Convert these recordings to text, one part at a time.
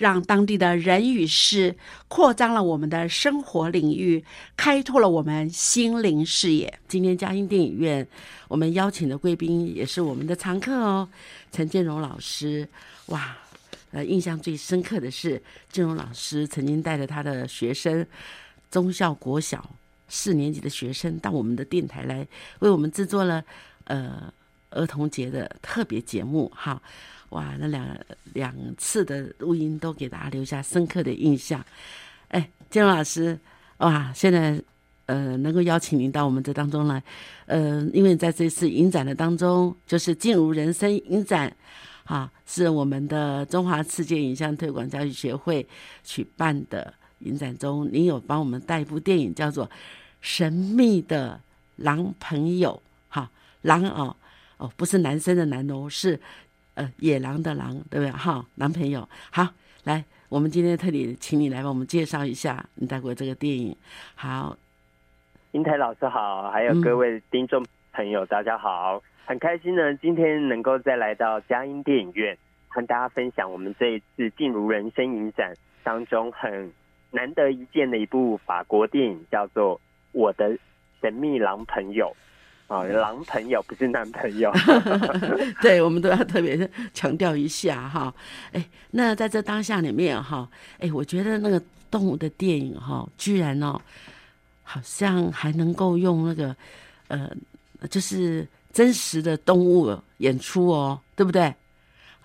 让当地的人与事扩张了我们的生活领域，开拓了我们心灵视野。今天嘉欣电影院，我们邀请的贵宾也是我们的常客哦，陈建荣老师。哇，呃，印象最深刻的是，建荣老师曾经带着他的学生，中校国小四年级的学生到我们的电台来，为我们制作了呃儿童节的特别节目。哈，哇，那两两次的录音都给大家留下深刻的印象。哎，建荣老师，哇，现在呃能够邀请您到我们这当中来，呃，因为在这次影展的当中，就是进入人生影展。啊，是我们的中华世界影像推广教育协会举办的影展中，您有帮我们带一部电影，叫做《神秘的狼朋友》。哈，狼哦哦，不是男生的男哦，是呃野狼的狼，对不对？哈，男朋友。好，来，我们今天特地请你来帮我们介绍一下你带过这个电影。好，英台老师好，还有各位听众朋友，大家好。很开心呢，今天能够再来到佳音电影院，和大家分享我们这一次进入人生影展当中很难得一见的一部法国电影，叫做《我的神秘狼朋友》啊，狼朋友 不是男朋友。对，我们都要特别强调一下哈。哎，那在这当下里面哈，哎，我觉得那个动物的电影哈，居然哦，好像还能够用那个呃，就是。真实的动物演出哦，对不对？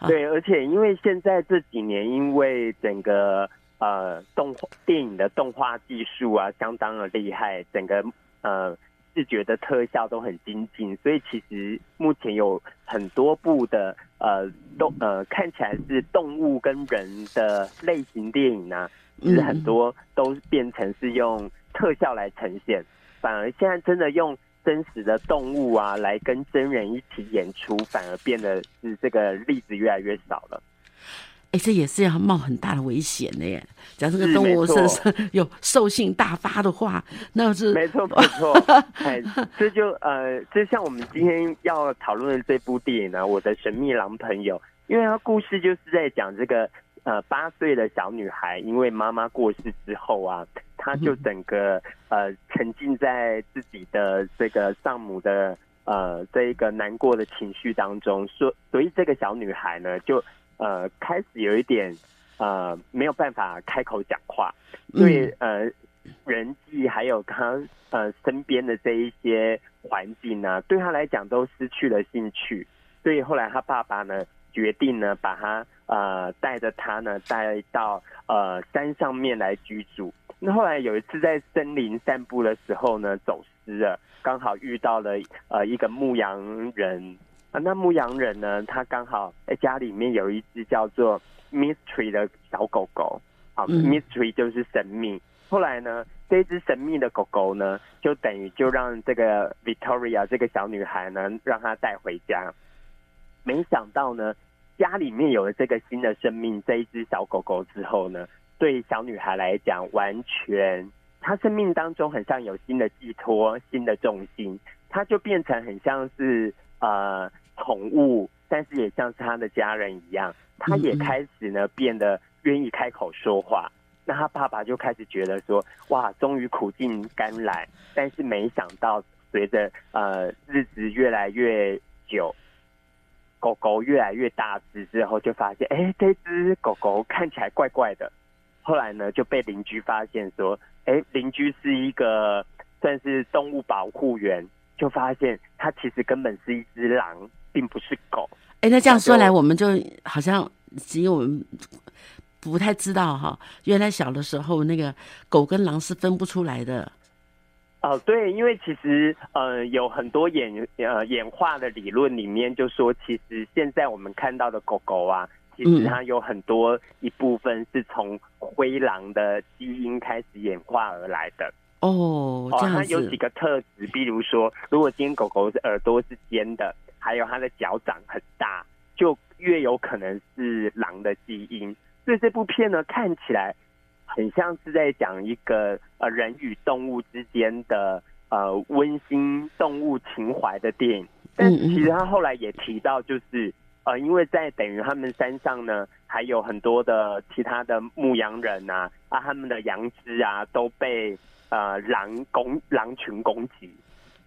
对，而且因为现在这几年，因为整个呃动画电影的动画技术啊，相当的厉害，整个呃视觉的特效都很精进，所以其实目前有很多部的呃动呃看起来是动物跟人的类型电影呢，其实很多都变成是用特效来呈现，反而现在真的用。真实的动物啊，来跟真人一起演出，反而变得是这个例子越来越少了。哎，这也是要冒很大的危险的耶！假如这个动物是有兽性大发的话，那是没错没错。哎，这就呃，就像我们今天要讨论的这部电影呢，《我的神秘狼朋友》，因为它故事就是在讲这个呃八岁的小女孩，因为妈妈过世之后啊。她就整个呃沉浸在自己的这个丧母的呃这一个难过的情绪当中，所所以这个小女孩呢就呃开始有一点呃没有办法开口讲话，对呃人际还有他呃身边的这一些环境呢，对他来讲都失去了兴趣，所以后来他爸爸呢决定呢把他呃带着他呢带到呃山上面来居住。那后来有一次在森林散步的时候呢，走失了，刚好遇到了呃一个牧羊人，啊，那牧羊人呢，他刚好在家里面有一只叫做 Mystery 的小狗狗，好、嗯 m y s t e r y 就是神秘。后来呢，这只神秘的狗狗呢，就等于就让这个 Victoria 这个小女孩呢，让她带回家。没想到呢，家里面有了这个新的生命，这一只小狗狗之后呢，对小女孩来讲，完全她生命当中很像有新的寄托、新的重心，她就变成很像是呃宠物，但是也像是他的家人一样，他也开始呢变得愿意开口说话。那他爸爸就开始觉得说，哇，终于苦尽甘来，但是没想到随着呃日子越来越久，狗狗越来越大只之后，就发现，哎，这只狗狗看起来怪怪的。后来呢，就被邻居发现说，哎，邻居是一个算是动物保护员，就发现它其实根本是一只狼，并不是狗。哎，那这样说来，我们就好像只有我们不太知道哈，原来小的时候那个狗跟狼是分不出来的。哦，对，因为其实呃有很多演呃演化的理论里面就说，其实现在我们看到的狗狗啊，其实嗯它有很多一部分是从灰狼的基因开始演化而来的。哦，哦，这样子它有几，个特质，比如说，如果今天狗狗是耳朵是尖的，还有它的脚掌很大，就越有可能是狼的基因。所以这部片呢，看起来很像是在讲一个呃人与动物之间的呃温馨动物情怀的电影。但其实他后来也提到，就是呃，因为在等于他们山上呢，还有很多的其他的牧羊人啊，啊，他们的羊只啊都被呃狼攻狼群攻击，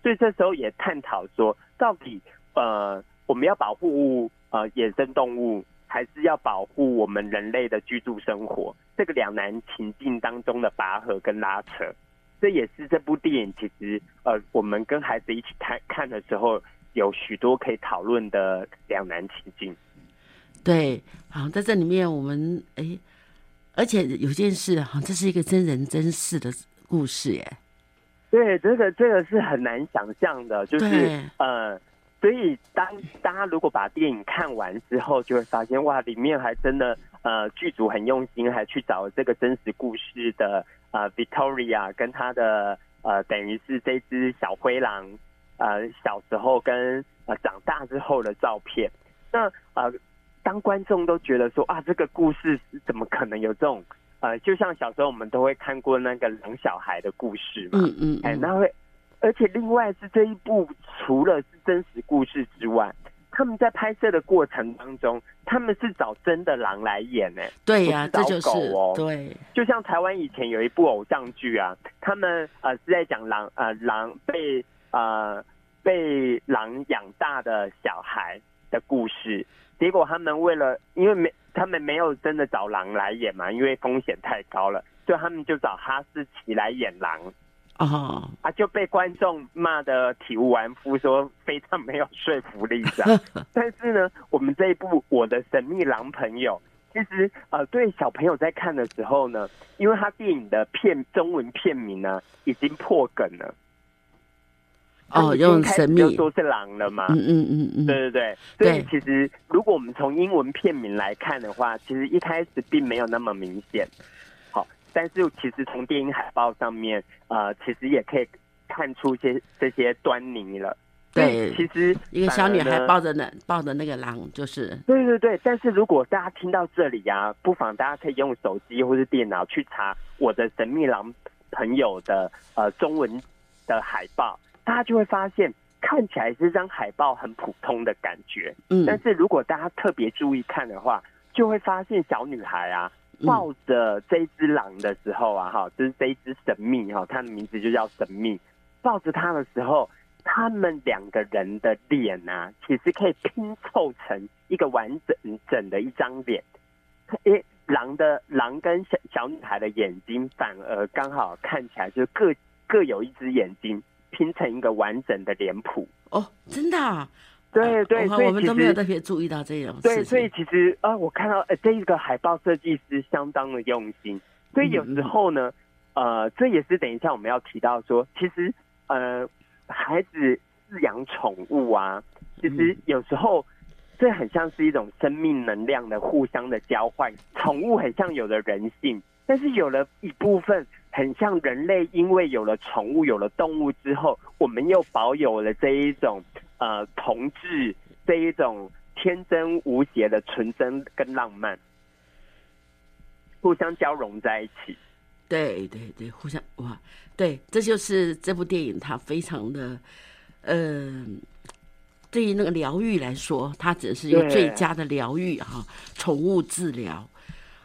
所以这时候也探讨说，到底呃我们要保护呃野生动物，还是要保护我们人类的居住生活？这个两难情境当中的拔河跟拉扯，这也是这部电影其实呃我们跟孩子一起看看的时候，有许多可以讨论的两难情境。对，好，在这里面我们哎，而且有件事哈，这是一个真人真事的故事耶。对，这个这个是很难想象的，就是呃，所以当大家如果把电影看完之后，就会发现哇，里面还真的呃剧组很用心，还去找这个真实故事的呃 Victoria 跟他的呃等于是这只小灰狼呃小时候跟呃长大之后的照片。那呃，当观众都觉得说啊，这个故事怎么可能有这种呃，就像小时候我们都会看过那个狼小孩的故事嘛，嗯嗯，哎，嗯那会，而且另外是这一部除了是真实故事之外，他们在拍摄的过程当中，他们是找真的狼来演呢。对呀、这就是找狗哦对，就像台湾以前有一部偶像剧啊，他们呃是在讲狼呃狼被呃被狼养大的小孩的故事，结果他们为了因为没他们没有真的找狼来演嘛，因为风险太高了，所以他们就找哈士奇来演狼。哦，啊，就被观众骂的体无完肤，说非常没有说服力这样。但是呢，我们这一部《我的神秘狼朋友》，其实呃，对小朋友在看的时候呢，因为他电影的片中文片名呢已经破梗了，他哦，用神秘，就说是狼了嘛。嗯嗯嗯嗯，对对对，所以其实如果我们从英文片名来看的话，其实一开始并没有那么明显。好，但是其实从电影海报上面，呃，其实也可以看出些这些端倪了。对其实一个小女孩抱着那抱着那个狼，就是。对对对，但是如果大家听到这里啊，不妨大家可以用手机或是电脑去查我的神秘狼朋友的呃中文的海报，大家就会发现看起来这张海报很普通的感觉，嗯。但是如果大家特别注意看的话，就会发现小女孩啊嗯抱着这一只狼的时候啊，哈，就是这一只神秘哈，它的名字就叫神秘，抱着它的时候。他们两个人的脸啊，其实可以拼凑成一个完整整的一张脸。诶，狼的狼跟小小女孩的眼睛反而刚好看起来就各各有一只眼睛拼成一个完整的脸谱。哦，真的啊，对对，所以我们都没有特别注意到这种事对，所以其实啊、我看到呃这一个海报设计师相当的用心，所以有时候呢，呃，这也是等一下我们要提到说，其实呃，孩子饲养宠物啊，其实有时候这很像是一种生命能量的互相的交换。宠物很像有了人性，但是有了一部分很像人类，因为有了宠物、有了动物之后，我们又保有了这一种呃同志这一种天真无邪的纯真跟浪漫，互相交融在一起。对对对，互相哇，对，这就是这部电影它非常的，呃，对于那个疗愈来说，它只是一个最佳的疗愈哈，宠物治疗。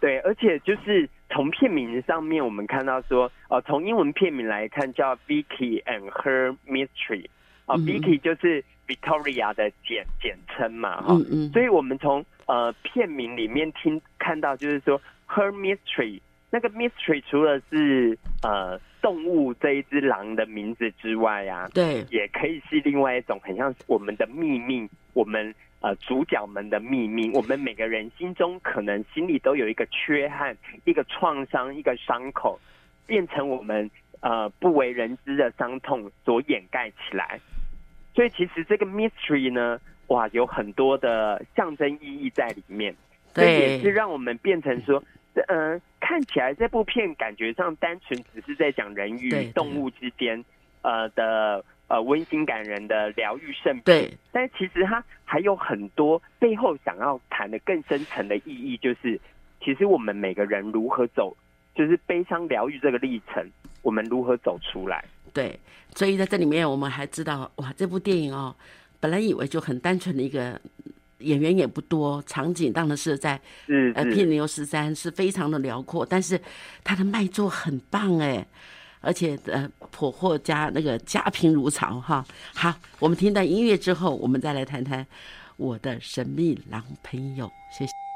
对，而且就是从片名上面，我们看到说，哦，从英文片名来看叫《Vicky and Her Mystery》，哦，Vicky 就是 Victoria 的简简称嘛，哈，嗯嗯，所以我们从呃片名里面听看到，就是说 Her Mystery。那个 mystery 除了是呃动物这一只狼的名字之外啊，对，也可以是另外一种很像我们的秘密，我们呃主角们的秘密，我们每个人心中可能心里都有一个缺憾、一个创伤、一个伤口，变成我们呃不为人知的伤痛所掩盖起来。所以其实这个 mystery 呢，哇，有很多的象征意义在里面，这也是让我们变成说。嗯，看起来这部片感觉上单纯只是在讲人与动物之间，呃的呃温馨感人的疗愈圣品。对，但其实它还有很多背后想要谈的更深层的意义，就是其实我们每个人如何走，就是悲伤疗愈这个历程，我们如何走出来。对，所以在这里面我们还知道，哇，这部电影哦，本来以为就很单纯的一个。演员也不多，场景当然是在呃片牛十三是非常的辽阔，但是它的卖座很棒哎，而且呃颇获家那个家贫如潮哈。好，我们听到音乐之后，我们再来谈谈我的神秘狼朋友，谢谢。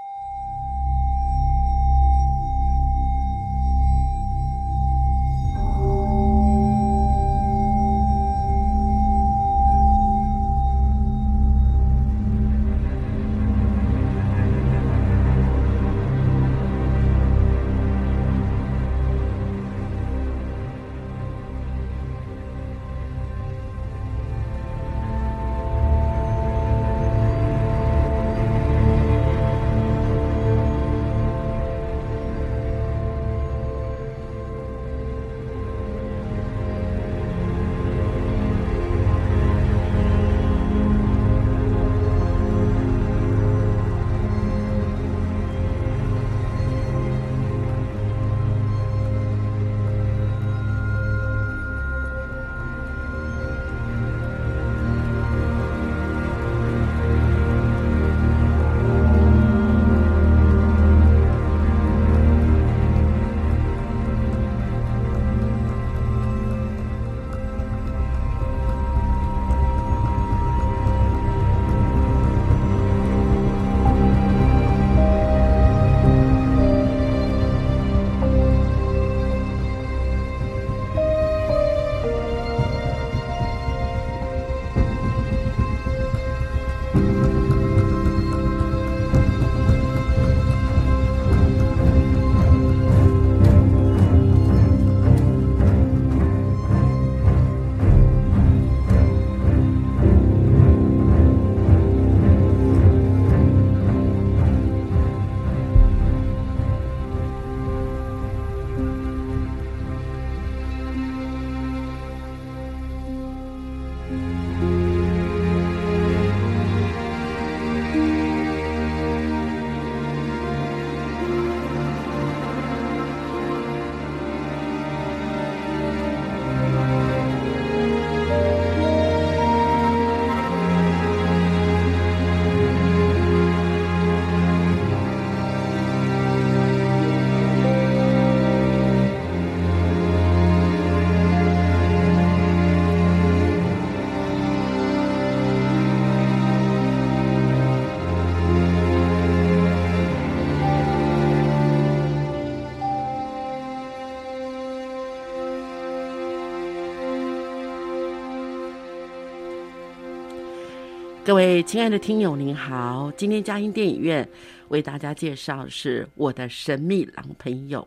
各位亲爱的听友，您好！今天嘉音电影院为大家介绍是我的神秘狼朋友。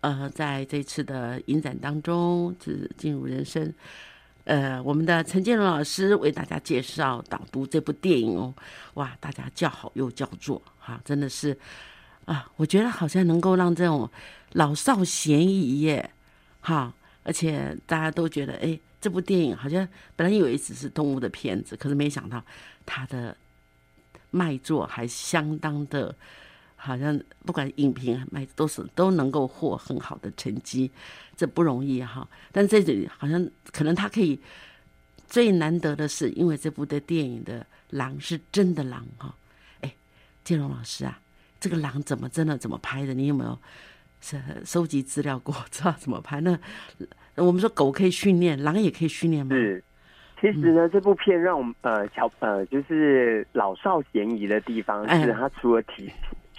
呃，在这次的影展当中，是进入人生呃，我们的陈建荣老师为大家介绍导读这部电影哦，哇，大家叫好又叫座，哈，真的是啊，我觉得好像能够让这种老少咸宜耶，哈，而且大家都觉得，哎，这部电影好像本来以为只是动物的片子，可是没想到他的卖座还相当的。好像不管影评卖都是都能够获很好的成绩，这不容易哈。但这里好像可能他可以最难得的是，因为这部的电影的狼是真的狼哈。哎，建荣老师啊，这个狼怎么真的怎么拍的？你有没有是收集资料过？知道怎么拍？那我们说狗可以训练，狼也可以训练吗？其实呢，这部片让我们呃乔呃就是老少咸宜的地方是，它除了体。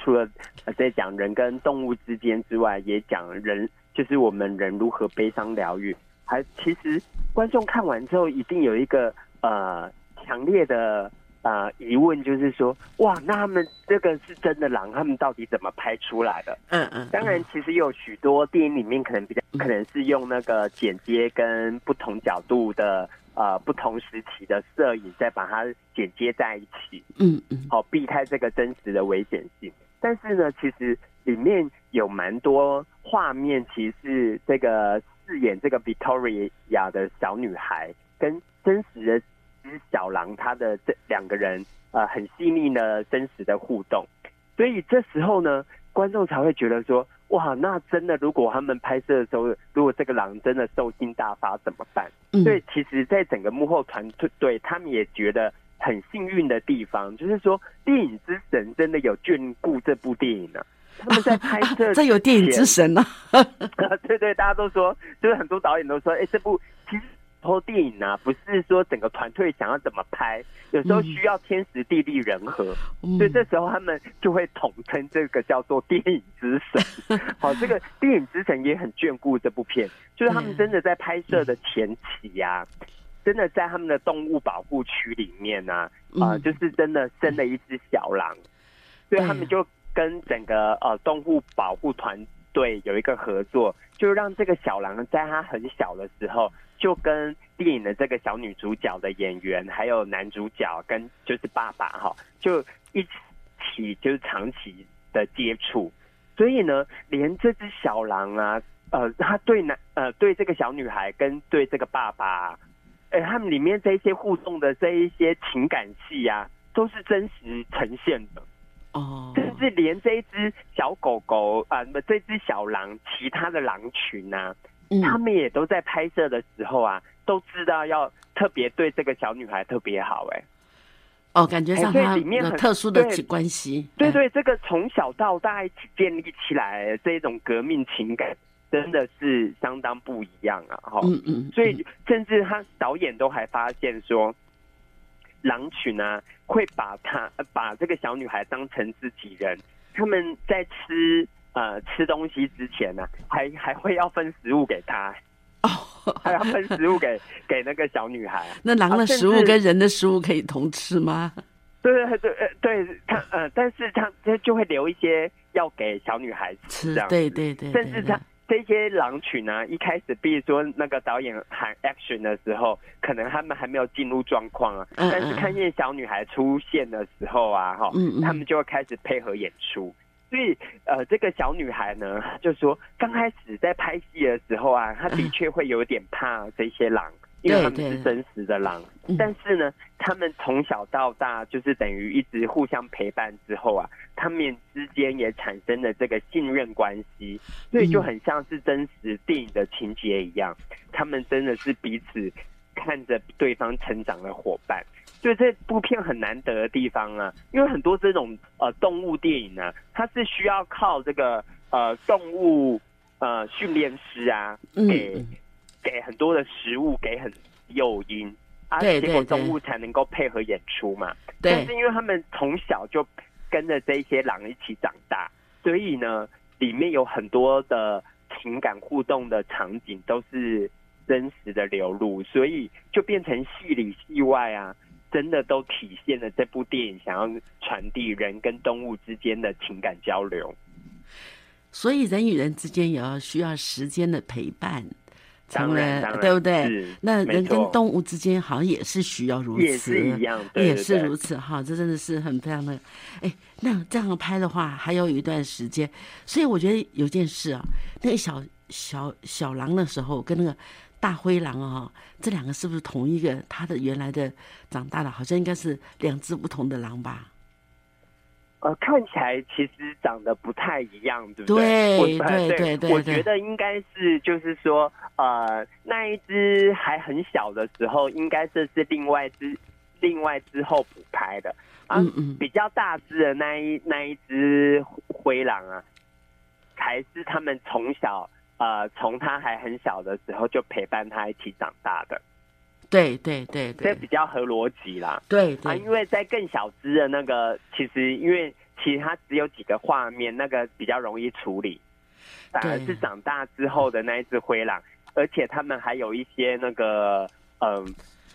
除了在讲人跟动物之间之外，也讲人，就是我们人如何悲伤疗愈。还其实观众看完之后，一定有一个呃强烈的呃疑问，就是说，哇，那他们这个是真的狼，他们到底怎么拍出来的？嗯嗯。当然，其实有许多电影里面可能比较可能是用那个剪接跟不同角度的呃不同时期的摄影，再把它剪接在一起。嗯嗯。好，避开这个真实的危险性。但是呢，其实里面有蛮多画面，其实这个饰演这个 Victoria 的小女孩跟真实的只小狼，他的这两个人呃很细腻的真实的互动，所以这时候呢，观众才会觉得说，哇，那真的如果他们拍摄的时候，如果这个狼真的兽性大发怎么办？所以其实，在整个幕后团队，他们也觉得。很幸运的地方，就是说电影之神真的有眷顾这部电影呢。他们在拍摄，这有电影之神呢。对对，大家都说，就是很多导演都说，哎，这部其实拍电影呢，不是说整个团队想要怎么拍，有时候需要天时地利人和，所以这时候他们就会统称这个叫做电影之神。好，这个电影之神也很眷顾这部片，就是他们真的在拍摄的前期呀。真的在他们的动物保护区里面呢，啊，就是真的生了一只小狼，所以他们就跟整个呃动物保护团队有一个合作，就让这个小狼在它很小的时候，就跟电影的这个小女主角的演员，还有男主角跟就是爸爸哈，就一起就是长期的接触，所以呢，连这只小狼啊，呃，他对男呃对这个小女孩跟对这个爸爸。哎，他们里面这些互动的这一些情感戏呀，都是真实呈现的哦。甚至连这一只小狗狗啊，那么这只小狼，其他的狼群呐，他们也都在拍摄的时候啊，都知道要特别对这个小女孩特别好。哎，哦，感觉上里面很特殊的关系。对对，这个从小到大一起建立起来这种革命情感。真的是相当不一样啊！哈，嗯嗯，所以甚至他导演都还发现说，狼群啊会把他把这个小女孩当成自己人，他们在吃呃吃东西之前呢，还还会要分食物给他哦，还要分食物给给那个小女孩。那狼的食物跟人的食物可以同吃吗？对 对对，呃，对他呃，但是他他就会留一些要给小女孩吃，这样对对对，甚至他。这些狼群呢，一开始，比如说那个导演喊 action 的时候，可能他们还没有进入状况啊。但是看见小女孩出现的时候啊，哈，他们就会开始配合演出。所以，呃，这个小女孩呢，就说刚开始在拍戏的时候啊，她的确会有点怕这些狼。因为他们是真实的狼，但是呢，他们从小到大就是等于一直互相陪伴之后啊，他们之间也产生了这个信任关系，所以就很像是真实电影的情节一样，他们真的是彼此看着对方成长的伙伴。所以这部片很难得的地方啊，因为很多这种呃动物电影呢，它是需要靠这个呃动物呃训练师啊给。给很多的食物，给很诱因，啊，结果动物才能够配合演出嘛。但是因为他们从小就跟着这些狼一起长大，所以呢，里面有很多的情感互动的场景都是真实的流露，所以就变成戏里戏外啊，真的都体现了这部电影想要传递人跟动物之间的情感交流。所以人与人之间也要需要时间的陪伴。成了，当然对不对？那人跟动物之间好像也是需要如此，也是一样，对也是如此哈，这真的是很非常的，哎，那这样拍的话，还有一段时间，所以我觉得有件事啊，那个小小小狼的时候跟那个大灰狼啊，这两个是不是同一个？它的原来的长大的，好像应该是两只不同的狼吧？呃，看起来其实长得不太一样，对不对对对对对对我觉得应该是就是说，呃，那一只还很小的时候，应该这是另外只另外之后补拍的。啊，嗯嗯比较大只的那一那一只灰狼啊，才是他们从小呃从他还很小的时候就陪伴他一起长大的，对对对对。这比较合逻辑啦。啊，对。啊因为在更小只的那个，其实因为其实它只有几个画面，那个比较容易处理，反而是长大之后的那一只灰狼，而且他们还有一些那个，嗯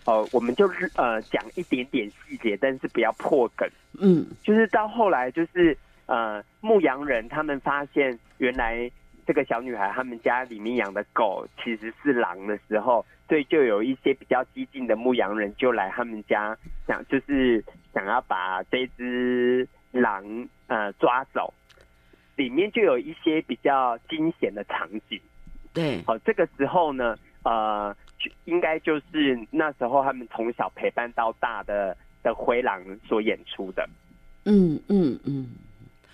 呃我们就是呃讲一点点细节，但是不要破梗。嗯。就是到后来，就是呃牧羊人他们发现原来这个小女孩他们家里面养的狗其实是狼的时候，所以就有一些比较激进的牧羊人就来他们家想就是想要把这只狼呃抓走，里面就有一些比较惊险的场景。对好、这个时候呢，呃，就应该就是那时候他们从小陪伴到大的的灰狼所演出的。嗯嗯嗯，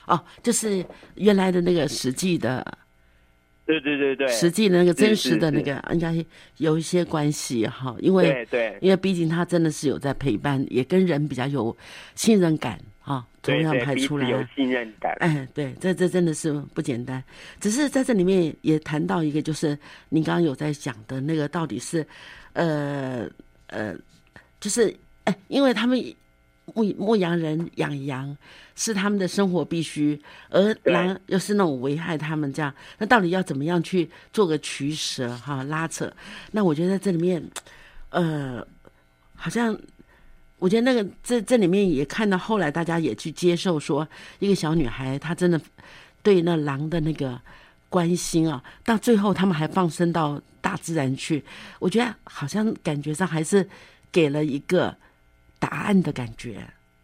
哦，就是原来的那个实际的。对对对对，实际的那个真实的那是个应该有一些关系哈，因为对对因为毕竟他真的是有在陪伴，也跟人比较有信任感哈，同样拍出来有。信任感。哎，对，这这真的是不简单。只是在这里面也谈到一个，就是您刚刚有在讲的那个，到底是，呃呃，就是哎，因为他们牧牧羊人养羊是他们的生活必须，而狼又是那种危害他们这样，那到底要怎么样去做个取舍哈拉扯？那我觉得在这里面，呃，好像我觉得那个这这里面也看到后来大家也去接受说，一个小女孩她真的对那狼的那个关心啊，到最后他们还放生到大自然去，我觉得好像感觉上还是给了一个答案的感觉，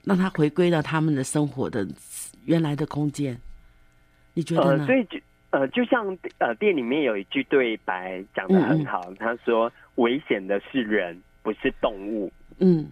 让他回归到他们的生活的原来的空间。你觉得呃，呢？所以就呃，就像呃，店里面有一句对白讲的很好，他说：“危险的是人，不是动物。”嗯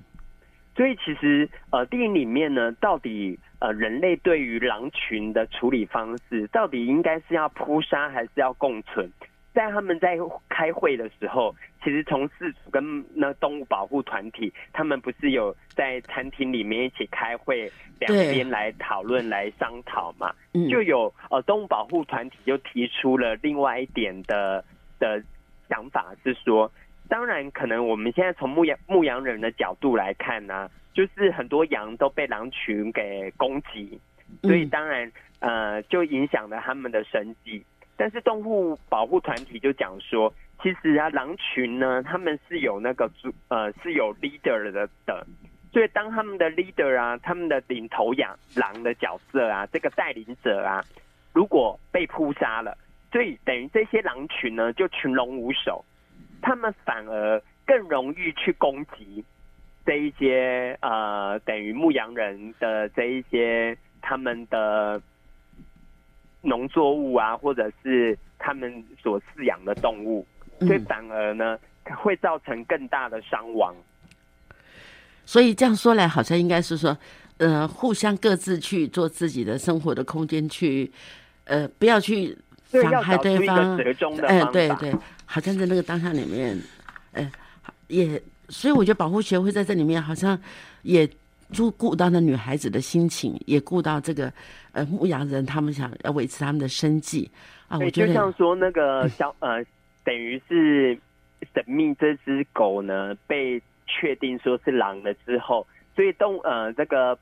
所以其实呃，电影里面呢，到底呃人类对于狼群的处理方式，到底应该是要扑杀还是要共存？在他们在开会的时候，其实从事主跟那动物保护团体，他们不是有在餐厅里面一起开会，两对边来讨论、来商讨嘛？嗯，就有呃动物保护团体就提出了另外一点的的想法是说，当然可能我们现在从牧羊牧羊人的角度来看呢、就是很多羊都被狼群给攻击，所以嗯当然呃就影响了他们的生计。但是动物保护团体就讲说，其实啊狼群呢他们是有那个主呃是有 leader 的的，所以当他们的 leader 啊，他们的领头羊狼的角色啊，这个带领者啊，如果被扑杀了，所以等于这些狼群呢就群龙无首，他们反而更容易去攻击这一些呃等于牧羊人的这一些他们的农作物啊，或者是他们所饲养的动物，所以嗯反而呢会造成更大的伤亡。所以这样说来，好像应该是说，呃，互相各自去做自己的生活的空间，去，呃，不要去对，伤害对方哎。对对，好像在那个当下里面，呃，也，所以我觉得保护协会在这里面好像也顾顾到那女孩子的心情，也顾到这个呃牧羊人他们想要维持他们的生计。啊。我，觉得就像说那个小呃，等于是神秘这只狗呢被确定说是狼了之后，所以动呃这个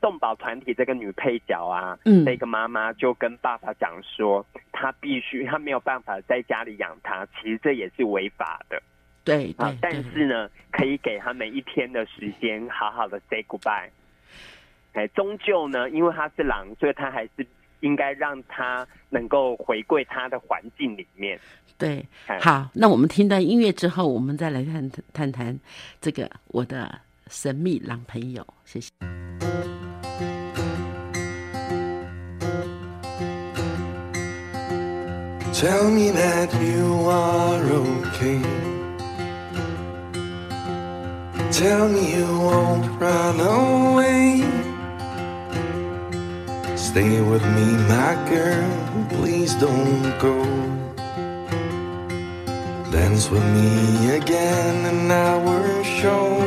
动保团体这个女配角啊，嗯。那个妈妈就跟爸爸讲说，她必须她没有办法在家里养它，其实这也是违法的对对，啊但是呢，可以给他们一天的时间，好好的 say goodbye。哎，终究呢，因为他是狼，所以他还是应该让他能够回归他的环境里面。对，哎好，那我们听到音乐之后，我们再来谈谈谈这个我的神秘狼朋友，谢谢。Tell me that you are okay. Tell me you won't run away. Stay with me, my girl. Please don't go. Dance with me again and in our show.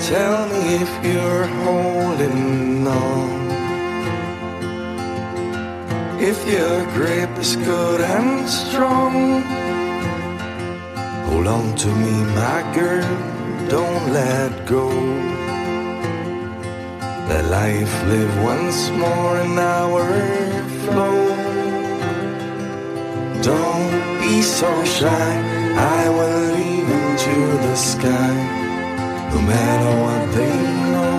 Tell me if you're holding on. If your grip is good and strong, hold on to me, my girl, don't let go. Let life live once more in our flow. Don't be so shy, I will lean into the sky, no matter what they know.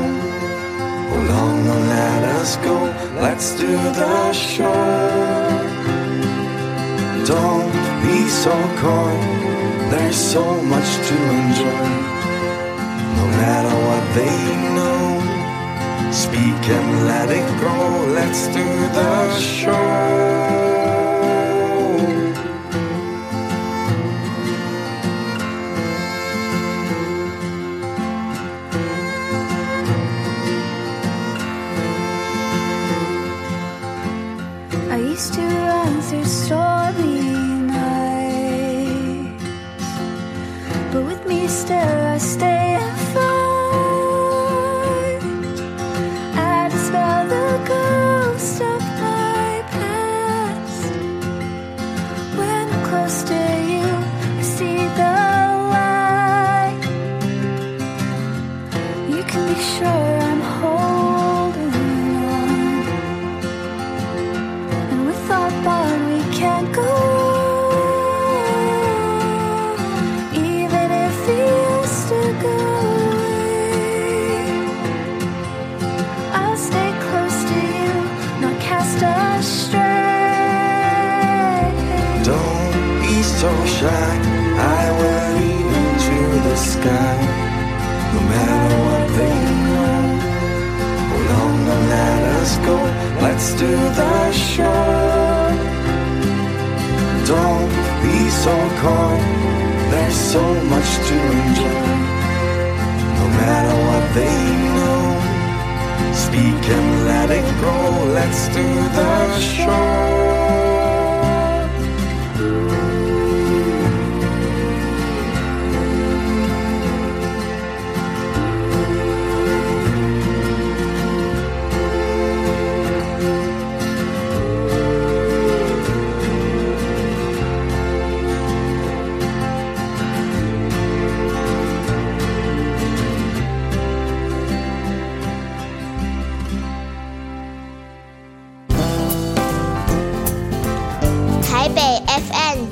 Hold on, don't let us go. Let's do the show. Don't be so coy. There's so much to enjoy. No matter what they know, speak and let it go. Let's do the show.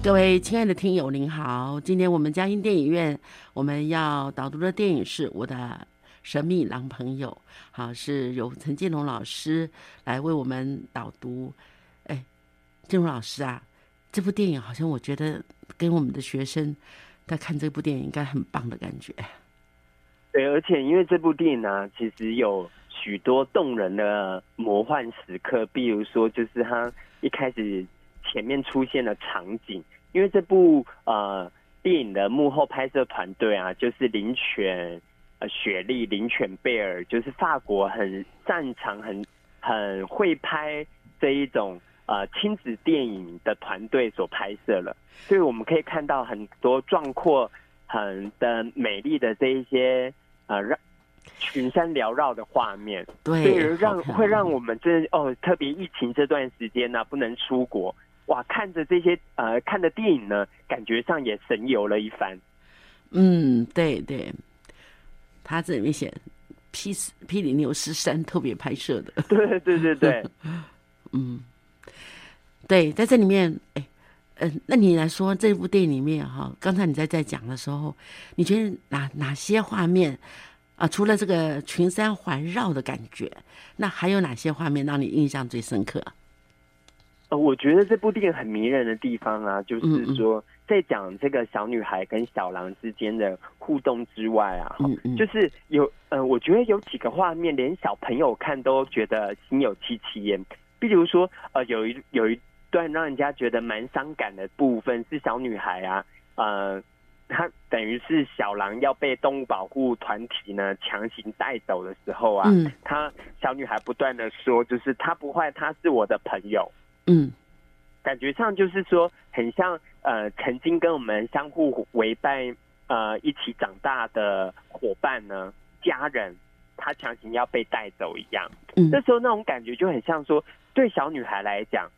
各位亲爱的听友，您好！今天我们嘉音电影院我们要导读的电影是《我的神秘狼朋友》，好，是由陈建龙老师来为我们导读。哎，建龙老师啊，这部电影好像我觉得跟我们的学生在看这部电影应该很棒的感觉。对，而且因为这部电影呢、其实有许多动人的魔幻时刻，比如说就是他一开始前面出现的场景，因为这部呃电影的幕后拍摄团队啊，就是林犬呃雪莉林犬贝尔，就是法国很擅长很很会拍这一种呃亲子电影的团队所拍摄了，所以我们可以看到很多壮阔、很的美丽的这一些呃让群山缭绕的画面，所以对，让会让我们这哦，特别疫情这段时间呢、不能出国，哇，看着这些呃看的电影呢，感觉上也神游了一番。嗯，对对，他这里面写霹霹雳牛十三特别拍摄的，对对对对，嗯，对，在这里面，哎，嗯、那你来说这部电影里面哈，刚才你在在讲的时候，你觉得哪哪些画面啊？除了这个群山环绕的感觉，那还有哪些画面让你印象最深刻？呃，我觉得这部电影很迷人的地方啊，就是说在讲这个小女孩跟小狼之间的互动之外啊，就是有呃，我觉得有几个画面，连小朋友看都觉得心有戚戚焉。比如说，呃，有一有一段让人家觉得蛮伤感的部分，是小女孩啊，呃，她等于是小狼要被动物保护团体呢强行带走的时候啊，嗯她小女孩不断的说，就是她不坏，她是我的朋友。嗯感觉上就是说，很像呃曾经跟我们相互为伴呃一起长大的伙伴呢，家人，他强行要被带走一样。嗯这时候那种感觉就很像说，对小女孩来讲，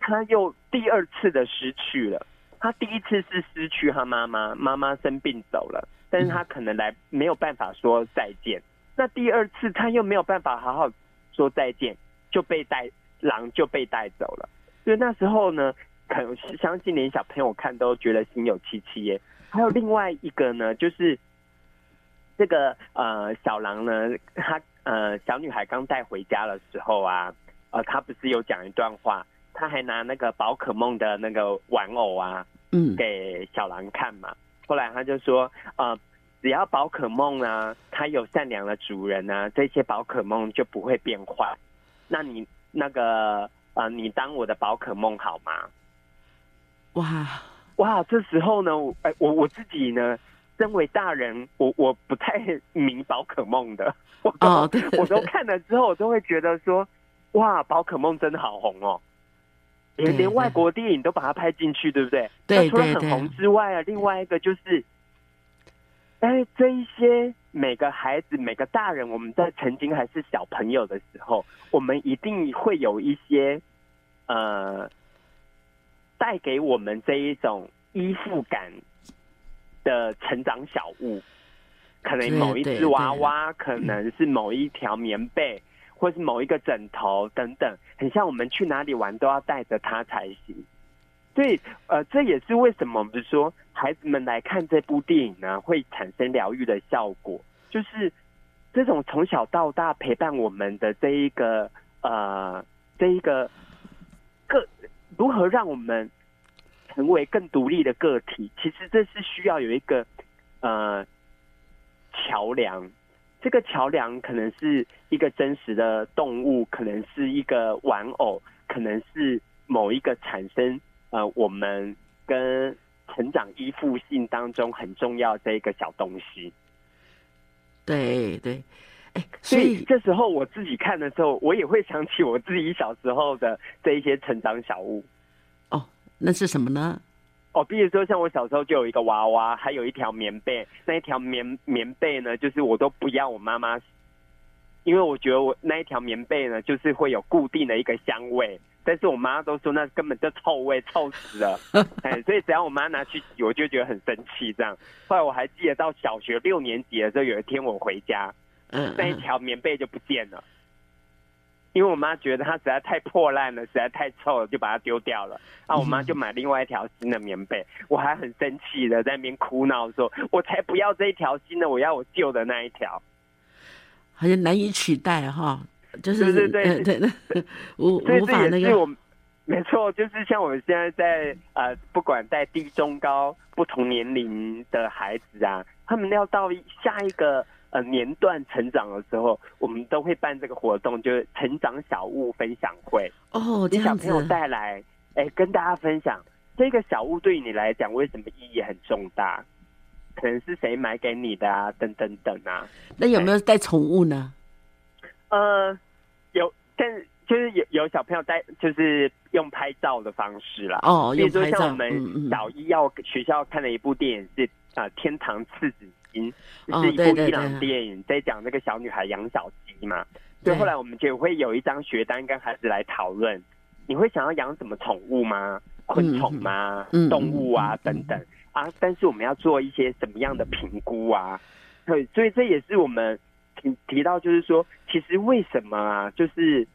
她又第二次的失去了。她第一次是失去她妈妈，妈妈生病走了，但是她可能来没有办法说再见。那第二次她又没有办法好好说再见，就被带狼就被带走了。所以那时候呢，可能是相信连小朋友看都觉得心有戚戚耶。还有另外一个呢，就是这个呃小狼呢，他呃小女孩刚带回家的时候啊，呃他不是有讲一段话，他还拿那个宝可梦的那个玩偶啊嗯给小狼看嘛。后来他就说，呃，只要宝可梦啊，它有善良的主人啊，这些宝可梦就不会变坏。那你那个呃，你当我的宝可梦好吗？哇，哇，这时候呢，我哎，我我自己呢，身为大人，我我不太迷宝可梦的，我都、哦对我都看了之后，我都会觉得说，哇，宝可梦真的好红哦，连连外国电影都把它拍进去，对不对？对那除了很红之外啊，另外一个就是，哎，这一些每个孩子、每个大人，我们在曾经还是小朋友的时候，我们一定会有一些呃，带给我们这一种依附感的成长小物，可能某一只娃娃，可能是某一条棉被，或是某一个枕头等等，很像我们去哪里玩都要带着它才行。所以，呃，这也是为什么我们说孩子们来看这部电影呢，会产生疗愈的效果，就是这种从小到大陪伴我们的这一个呃，这一个个如何让我们成为更独立的个体，其实这是需要有一个呃桥梁。这个桥梁可能是一个真实的动物，可能是一个玩偶，可能是某一个产生呃我们跟成长依附性当中很重要这一个小东西。对对，哎，所以这时候我自己看的时候，我也会想起我自己小时候的这一些成长小物。哦，那是什么呢？哦，比如说像我小时候就有一个娃娃，还有一条棉被，那一条棉棉被呢，就是我都不要我妈妈，因为我觉得我那一条棉被呢，就是会有固定的一个香味，但是我妈都说那根本就臭味，臭死了，哎，所以只要我妈拿去洗，我就觉得很生气。这样，后来我还记得到小学六年级的时候，有一天我回家，嗯，那一嗯条棉被就不见了。因为我妈觉得它实在太破烂了，实在太臭了，就把它丢掉了。啊，我妈就买另外一条新的棉被，我还很生气的在那边哭闹说：“我才不要这一条新的，我要我旧的那一条。好像难以取代哈，就是对对呃对对，无”无法那个，没错，就是像我们现在在呃，不管在低中高不同年龄的孩子啊，他们要到下一个呃年段成长的时候，我们都会办这个活动，就是成长小物分享会。哦，这样子给小朋友带来，哎，跟大家分享这个小物对你来讲为什么意义很重大？可能是谁买给你的啊，等等等啊。那有没有带宠物呢？呃，有，但就是有有小朋友在，就是用拍照的方式啦。哦，比如说用拍照，像我们小一要学校看的一部电影是啊、呃天堂赤子心》，哦是一部伊朗电影，在讲那个小女孩养小鸡嘛。所以对后来我们就会有一张学单跟孩子来讨论，你会想要养什么宠物吗？昆虫吗？动物啊等等啊？但是我们要做一些什么样的评估啊？对，所以这也是我们提提到，就是说，其实为什么啊？就是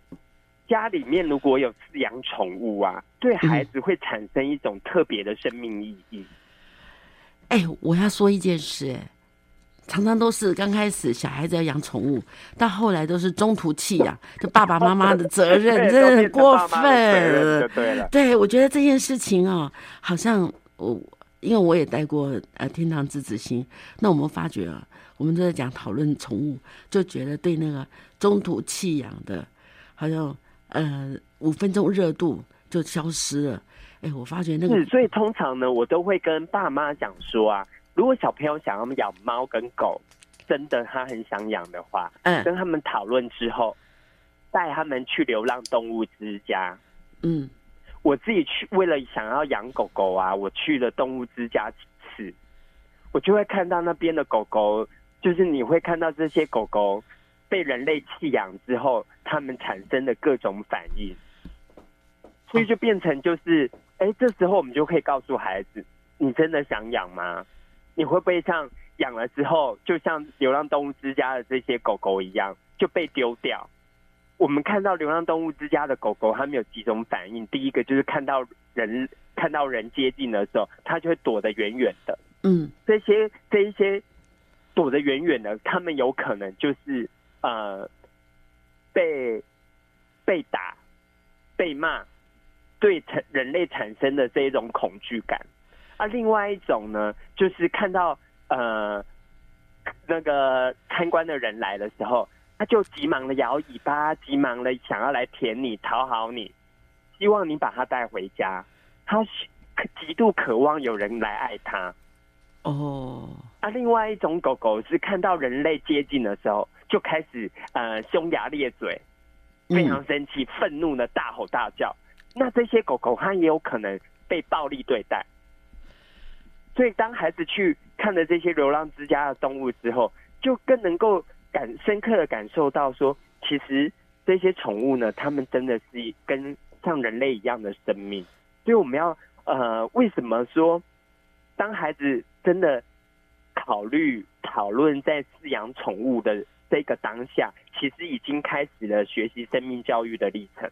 家里面如果有饲养宠物啊，对孩子会产生一种特别的生命意义。哎，我要说一件事，哎，常常都是刚开始小孩子要养宠物，到后来都是中途弃养，就爸爸妈妈的责任，对真的很过分。对了。对，我觉得这件事情哦，好像我因为我也带过呃天堂之子星，那我们发觉啊，我们都在讲讨论宠物，就觉得对那个中途弃养的，好像呃五分钟热度就消失了。哎，我发觉那个是，所以通常呢，我都会跟爸妈讲说啊，如果小朋友想要养猫跟狗，真的他很想养的话，嗯跟他们讨论之后，带他们去流浪动物之家。嗯我自己去为了想要养狗狗啊，我去了动物之家几次，我就会看到那边的狗狗，就是你会看到这些狗狗被人类弃养之后，它们产生的各种反应，所以就变成就是，哎，这时候我们就可以告诉孩子，你真的想养吗？你会不会像养了之后，就像流浪动物之家的这些狗狗一样，就被丢掉？我们看到流浪动物之家的狗狗，它们有几种反应。第一个就是看到人看到人接近的时候，它就会躲得远远的。嗯这些这一些躲得远远的，他们有可能就是呃被被打、被骂，对产人类产生的这一种恐惧感。啊，另外一种呢，就是看到呃那个参观的人来的时候，他就急忙的摇尾巴，急忙的想要来舔你、讨好你，希望你把他带回家。他极度渴望有人来爱他。哦啊，另外一种狗狗是看到人类接近的时候，就开始呃匈牙咧嘴，非常生气、愤怒的大吼大叫。那这些狗狗它也有可能被暴力对待。所以，当孩子去看了这些流浪之家的动物之后，就更能够感深刻的感受到说，其实这些宠物呢，它们真的是跟像人类一样的生命。所以，我们要呃，为什么说当孩子真的考虑讨论在饲养宠物的这个当下，其实已经开始了学习生命教育的历程。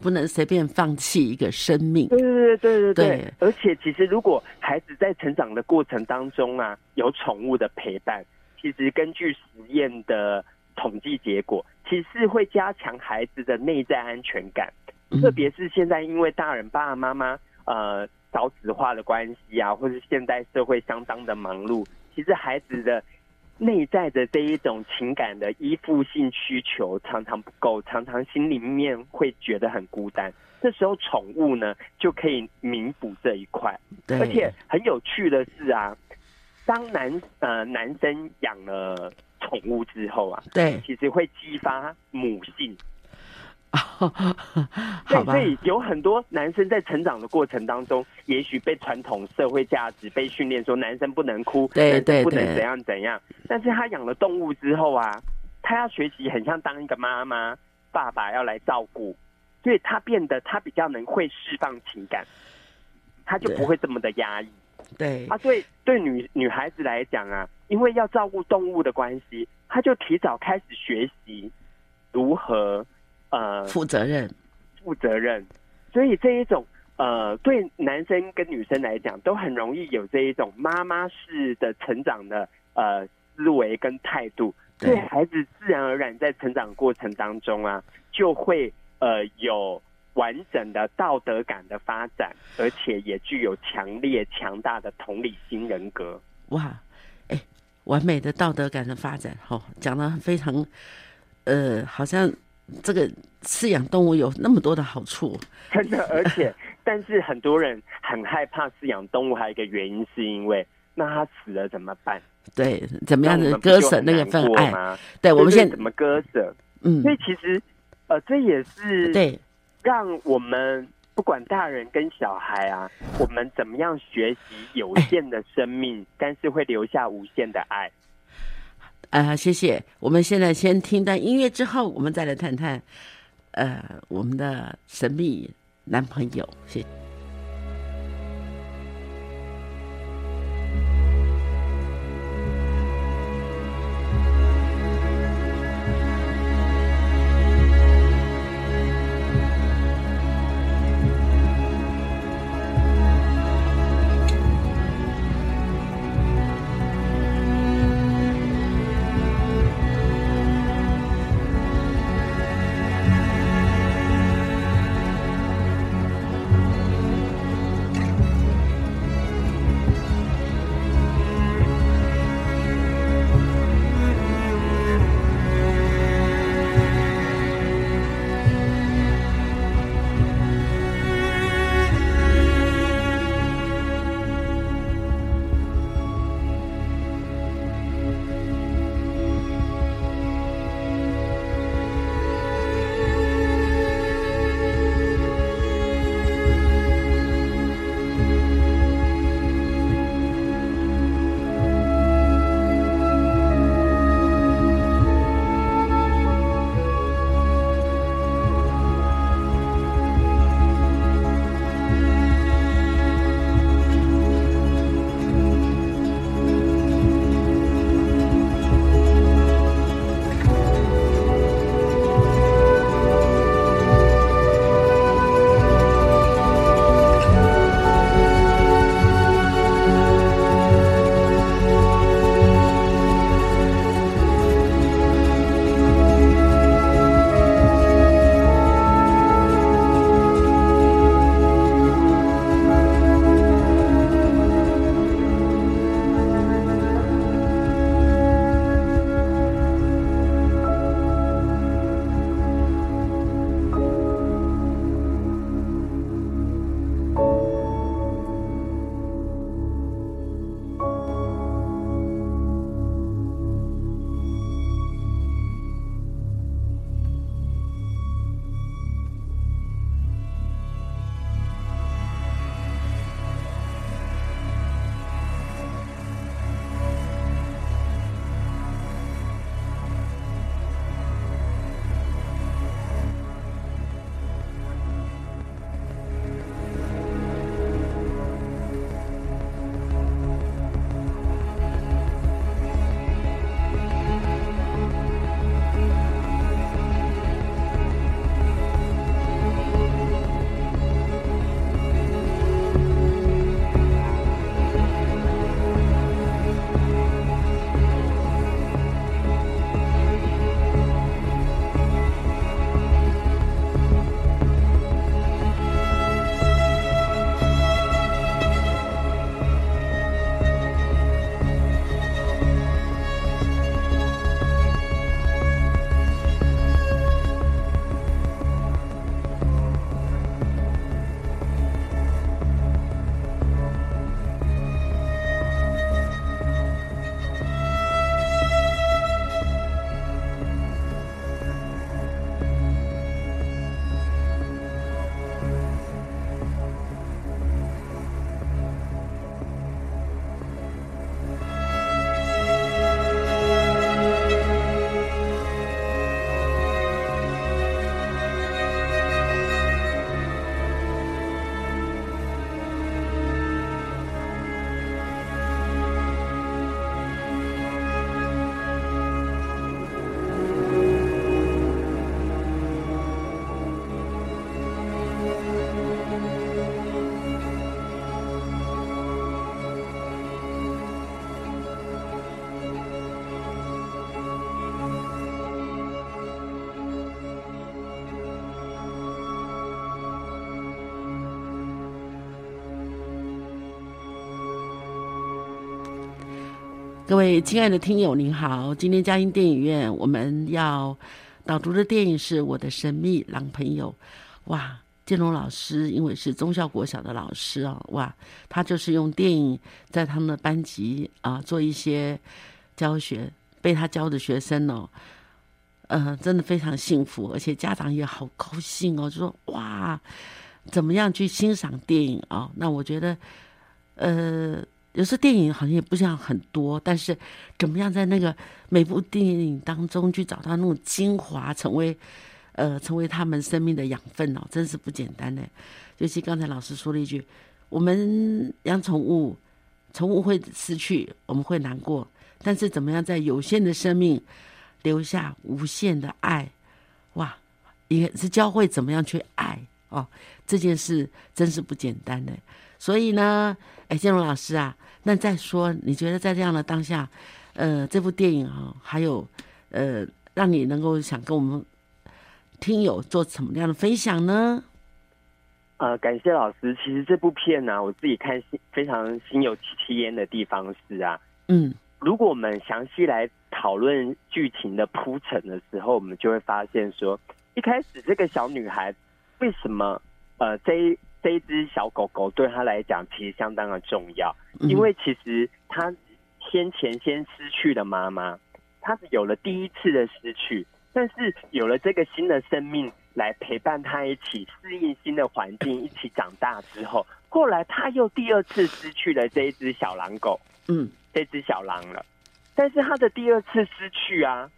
不能随便放弃一个生命。对对对对对对对。而且，其实如果孩子在成长的过程当中啊，有宠物的陪伴，其实根据实验的统计结果，其实是会加强孩子的内在安全感。嗯特别是现在因为大人爸爸妈妈呃少子化的关系啊，或是现代社会相当的忙碌，其实孩子的内在的这一种情感的依附性需求常常不够，常常心里面会觉得很孤单。这时候宠物呢就可以弥补这一块，而且很有趣的是啊，当男呃男生养了宠物之后啊，对，其实会激发母性。对，所，以有很多男生在成长的过程当中，也许被传统社会价值被训练说男生不能哭，对对对不能怎样怎样。但是他养了动物之后啊，他要学习很像当一个妈妈、爸爸要来照顾，所以他变得他比较能会释放情感，他就不会这么的压抑。对。啊，对对女女孩子来讲啊，因为要照顾动物的关系，她就提早开始学习如何呃负责任，负责任，所以这一种呃，对男生跟女生来讲，都很容易有这一种妈妈式的成长的呃思维跟态度，对对。孩子自然而然在成长过程当中啊，就会呃有完整的道德感的发展，而且也具有强烈强大的同理心人格。哇，哎，完美的道德感的发展，哦，讲的非常，呃，好像这个饲养动物有那么多的好处，真的，而且，但是很多人很害怕饲养动物，还有一个原因是因为，那它死了怎么办？对，怎么样的那我们不就很割舍那个份爱？对，我们现对对怎么割舍？嗯所，以其实，呃，这也是对让我们不管大人跟小孩啊，我们怎么样学习有限的生命，但是会留下无限的爱。啊、谢谢。我们现在先听段音乐，之后我们再来谈谈呃我们的神秘男朋友，谢谢。各位亲爱的听友，您好！今天嘉音电影院我们要导读的电影是《我的神秘狼朋友》。哇，建龙老师因为是中校国小的老师啊，哇，他就是用电影在他们的班级啊做一些教学，被他教的学生哦，呃，真的非常幸福，而且家长也好高兴哦，就说哇，怎么样去欣赏电影啊？那我觉得，呃。有时候电影好像也不像很多，但是怎么样在那个每部电影当中去找到那种精华，成为呃，成为他们生命的养分哦，真是不简单呢。尤其刚才老师说了一句，我们养宠物，宠物会失去，我们会难过，但是怎么样在有限的生命留下无限的爱，哇，也是教会怎么样去爱哦，这件事真是不简单的。所以呢，哎，建荣老师啊，那再说，你觉得在这样的当下，呃，这部电影啊，还有呃，让你能够想跟我们听友做什么样的分享呢？呃，感谢老师。其实这部片呢、我自己看心非常心有戚戚焉的地方是啊，嗯如果我们详细来讨论剧情的铺陈的时候，我们就会发现说，一开始这个小女孩为什么呃这一这一只小狗狗对他来讲其实相当的重要，嗯因为其实他先前先失去了妈妈，他是有了第一次的失去，但是有了这个新的生命来陪伴他一起适应新的环境，一起长大之后，后来他又第二次失去了这一只小狼狗。嗯这只小狼了。但是他的第二次失去啊，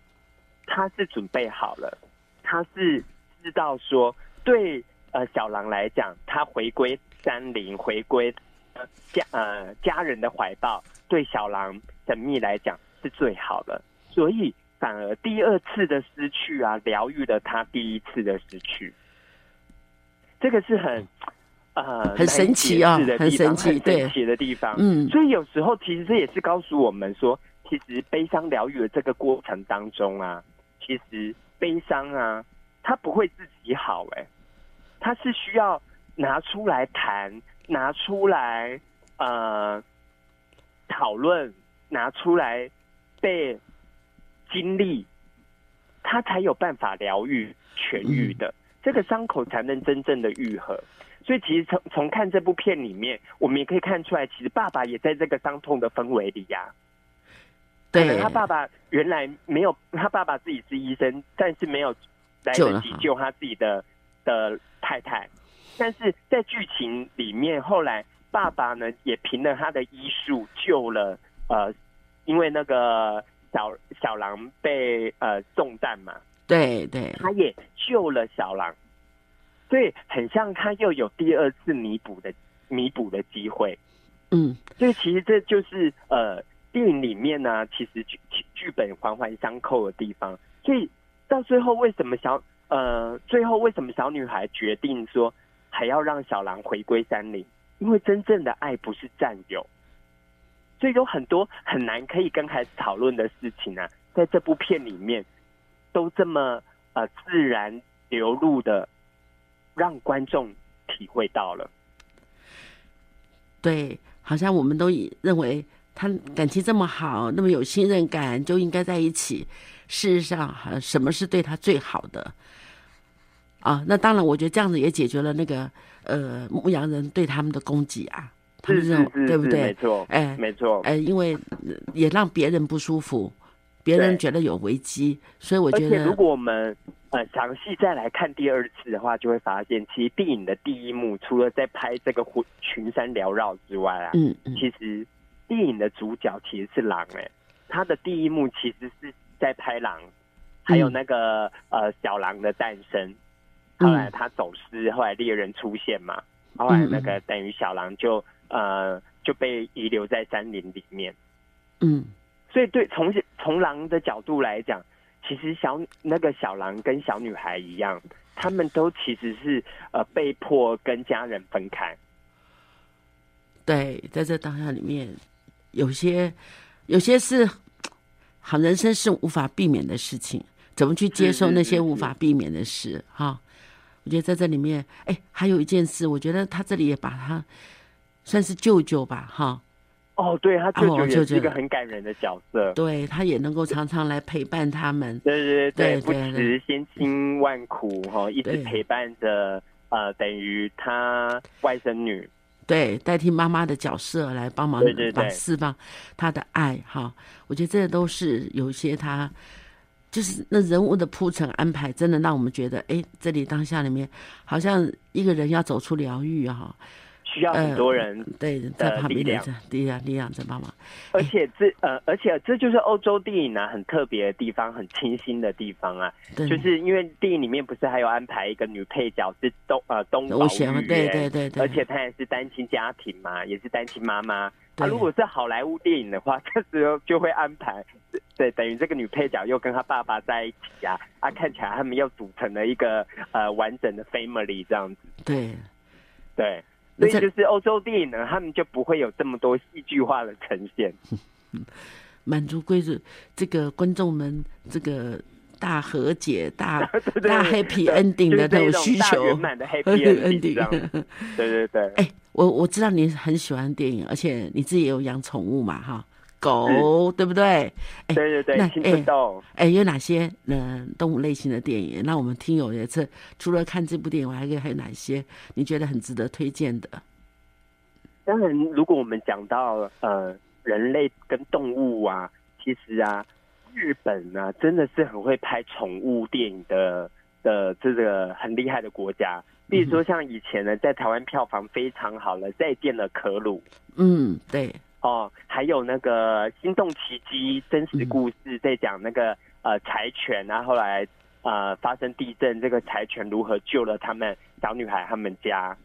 他是准备好了，他是知道说，对呃小狼来讲，他回归山林，回归呃家呃家人的怀抱，对小狼神秘来讲是最好的，所以反而第二次的失去啊，疗愈了他第一次的失去。这个是很呃很神奇啊很神奇神奇的地方。嗯。所以有时候其实这也是告诉我们说，其实悲伤疗愈的这个过程当中啊，其实悲伤啊，它不会自己好、哎，它是需要拿出来谈，拿出来呃讨论，拿出来被经历，他才有办法疗愈痊愈的，这个伤口才能真正的愈合。所以其实从从看这部片里面，我们也可以看出来，其实爸爸也在这个伤痛的氛围里呀、可能对他爸爸原来没有，他爸爸自己是医生，但是没有来得及救他自己的的太太。但是在剧情里面，后来爸爸呢也凭了他的医术救了呃，因为那个小小狼被呃中弹嘛，对对，他也救了小狼，所以很像他又有第二次弥补的弥补的机会。嗯所以其实这就是呃电影里面呢、其实剧剧剧本环环相扣的地方。所以到最后，为什么小呃最后为什么小女孩决定说还要让小狼回归山林？因为真正的爱不是占有，所以有很多很难可以跟孩子讨论的事情啊，在这部片里面都这么呃自然流露的让观众体会到了。对，好像我们都以认为他感情这么好，那么有信任感，就应该在一起。事实上，呃什么是对他最好的？啊，那当然，我觉得这样子也解决了那个呃牧羊人对他们的攻击啊，他们是认对不对？没错，哎没错。哎，因为呃也让别人不舒服，别人觉得有危机，所以我觉得如果我们呃详细再来看第二次的话，就会发现，其实电影的第一幕除了在拍这个群群山缭绕之外啊，嗯嗯其实电影的主角其实是狼哎、他的第一幕其实是在拍狼，还有那个、呃小狼的诞生。后来他走失，后来猎人出现嘛，后来那个等于小狼就呃就被遗留在山林里面。嗯所以对从从狼的角度来讲，其实小那个小狼跟小女孩一样，他们都其实是呃被迫跟家人分开。对，在这当下里面，有些有些是好人生是无法避免的事情，怎么去接受那些无法避免的事？哈，我觉得在这里面，哎，还有一件事，我觉得他这里也把他算是舅舅吧，哈，哦，对他舅舅哦舅舅也是一个很感人的角色。对他也能够常常来陪伴他们，对对对不对对辞千辛万苦哈，一直陪伴着呃，等于他外甥女。对，代替妈妈的角色来帮忙，把释放他的爱哈。我觉得这都是有一些他就是那人物的铺陈安排，真的让我们觉得，哎，这里当下里面好像一个人要走出疗愈哈，需要很多人，对，在旁边的力量。力量力量在帮忙。而且这呃，而且这就是欧洲电影啊很特别的地方，很清新的地方啊，对，就是因为电影里面不是还有安排一个女配角是东呃东宝我想玉对对对对，而且她也是单亲家庭嘛，也是单亲妈妈。对啊，如果是好莱坞电影的话，这时候就会安排，对，等于这个女配角又跟她爸爸在一起啊，啊，看起来他们又组成了一个呃完整的 family 这样子，对。对，所以就是欧洲电影呢，他们就不会有这么多戏剧化的呈现。满足规则这个观众们这个大和解、大 大对 happy ending 的那种需求大圆。满的 happy ending。对对对，哎，我我知道你很喜欢电影，而且你自己也有养宠物嘛，哈，狗对不对？哎对对那对，青春痘。哎，有哪些呃动物类型的电影？那我们听友也是除了看这部电影，我还可以还有哪些你觉得很值得推荐的？当然，如果我们讲到呃人类跟动物啊，其实啊，日本啊真的是很会拍宠物电影的的这个很厉害的国家。比如说像以前呢，在台湾票房非常好了，《再见了，可鲁》嗯，对，哦，还有那个《心动奇迹》真实故事，在讲那个呃柴犬啊，后来呃发生地震，这个柴犬如何救了他们小女孩他们家。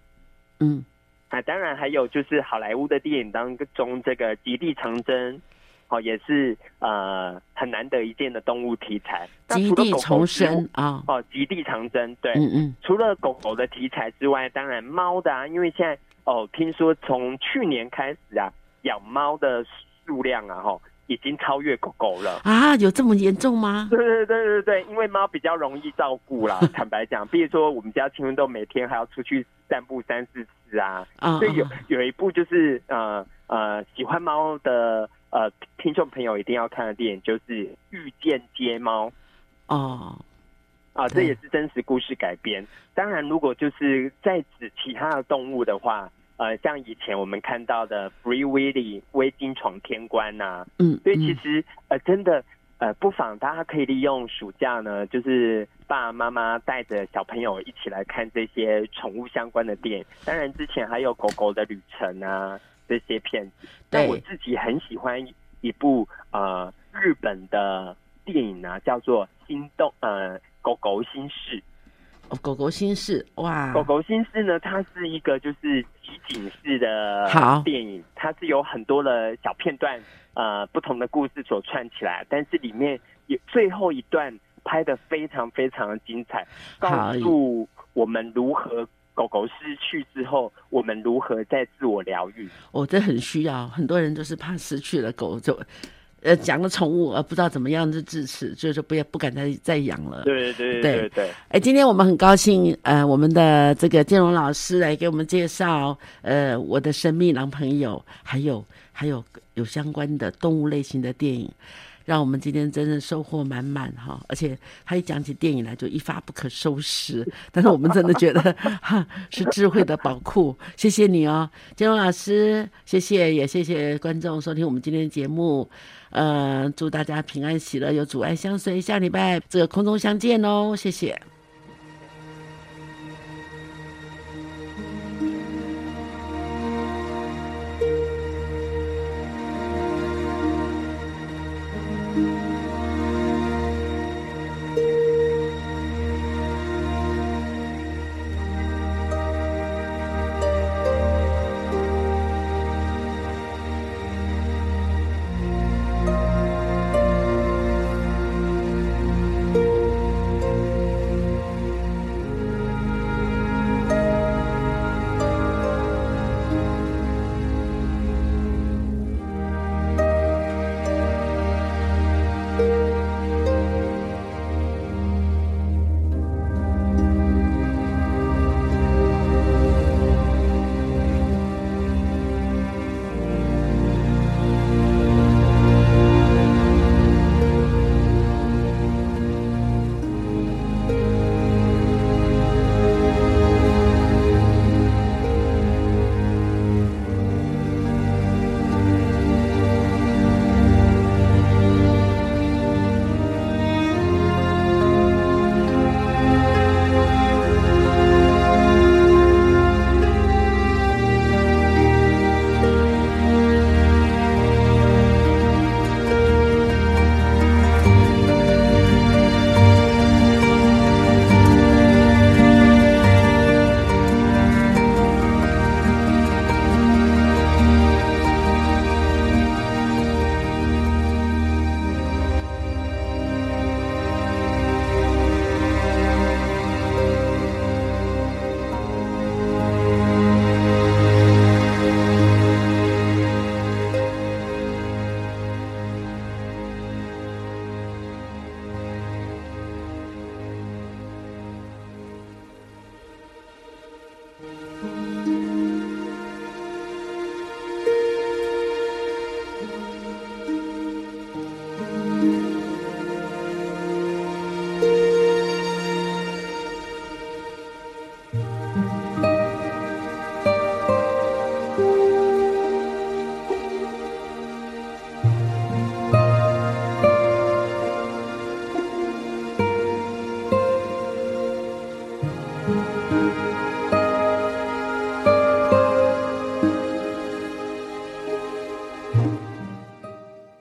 嗯，啊，当然还有就是好莱坞的电影当中，这个《极地长征》哦，也是呃很难得一见的动物题材。那极地重生啊，哦，《极地长征》对，嗯嗯，除了狗狗的题材之外，当然猫的啊，因为现在哦，听说从去年开始啊，养猫的数量啊，哈，已经超越狗狗了。啊，有这么严重吗？对对对对对，因为猫比较容易照顾啦。坦白讲，比如说我们家青春豆每天还要出去散步三四次啊，啊，所以有啊有一部就是呃呃喜欢猫的呃听众朋友一定要看的电影，就是《遇见街猫》哦，啊，对这也是真实故事改编。当然，如果就是在指其他的动物的话，呃，像以前我们看到的《Free Willy》微鲸闯天关呐、嗯，所以其嗯实呃，真的呃，不妨大家可以利用暑假呢，就是爸爸妈妈带着小朋友一起来看这些宠物相关的电影。当然，之前还有狗狗的旅程啊这些片子。但我自己很喜欢一部呃日本的电影啊，叫做《心动呃狗狗心事》。哦狗狗心事哇，狗狗心事呢，它是一个就是集锦式的好电影，它是有很多的小片段，呃，不同的故事所串起来，但是里面有最后一段拍的非常非常的精彩，告诉我们如何狗狗失去之后，我们如何在自我疗愈。哦、这很需要，很多人都是怕失去了狗就。呃，讲了宠物而不知道怎么样去支持，就是不要不敢再再养了。对对对对对对，哎，今天我们很高兴，呃，我们的这个建荣老师来给我们介绍，呃，我的神秘狼朋友，还有还有有相关的动物类型的电影，让我们今天真的收获满满哈！而且他一讲起电影来就一发不可收拾，但是我们真的觉得哈是智慧的宝库，谢谢你哦，金荣老师，谢谢，也谢谢观众收听我们今天的节目。呃，祝大家平安喜乐，有阻碍相随。下礼拜这个空中相见哦，谢谢。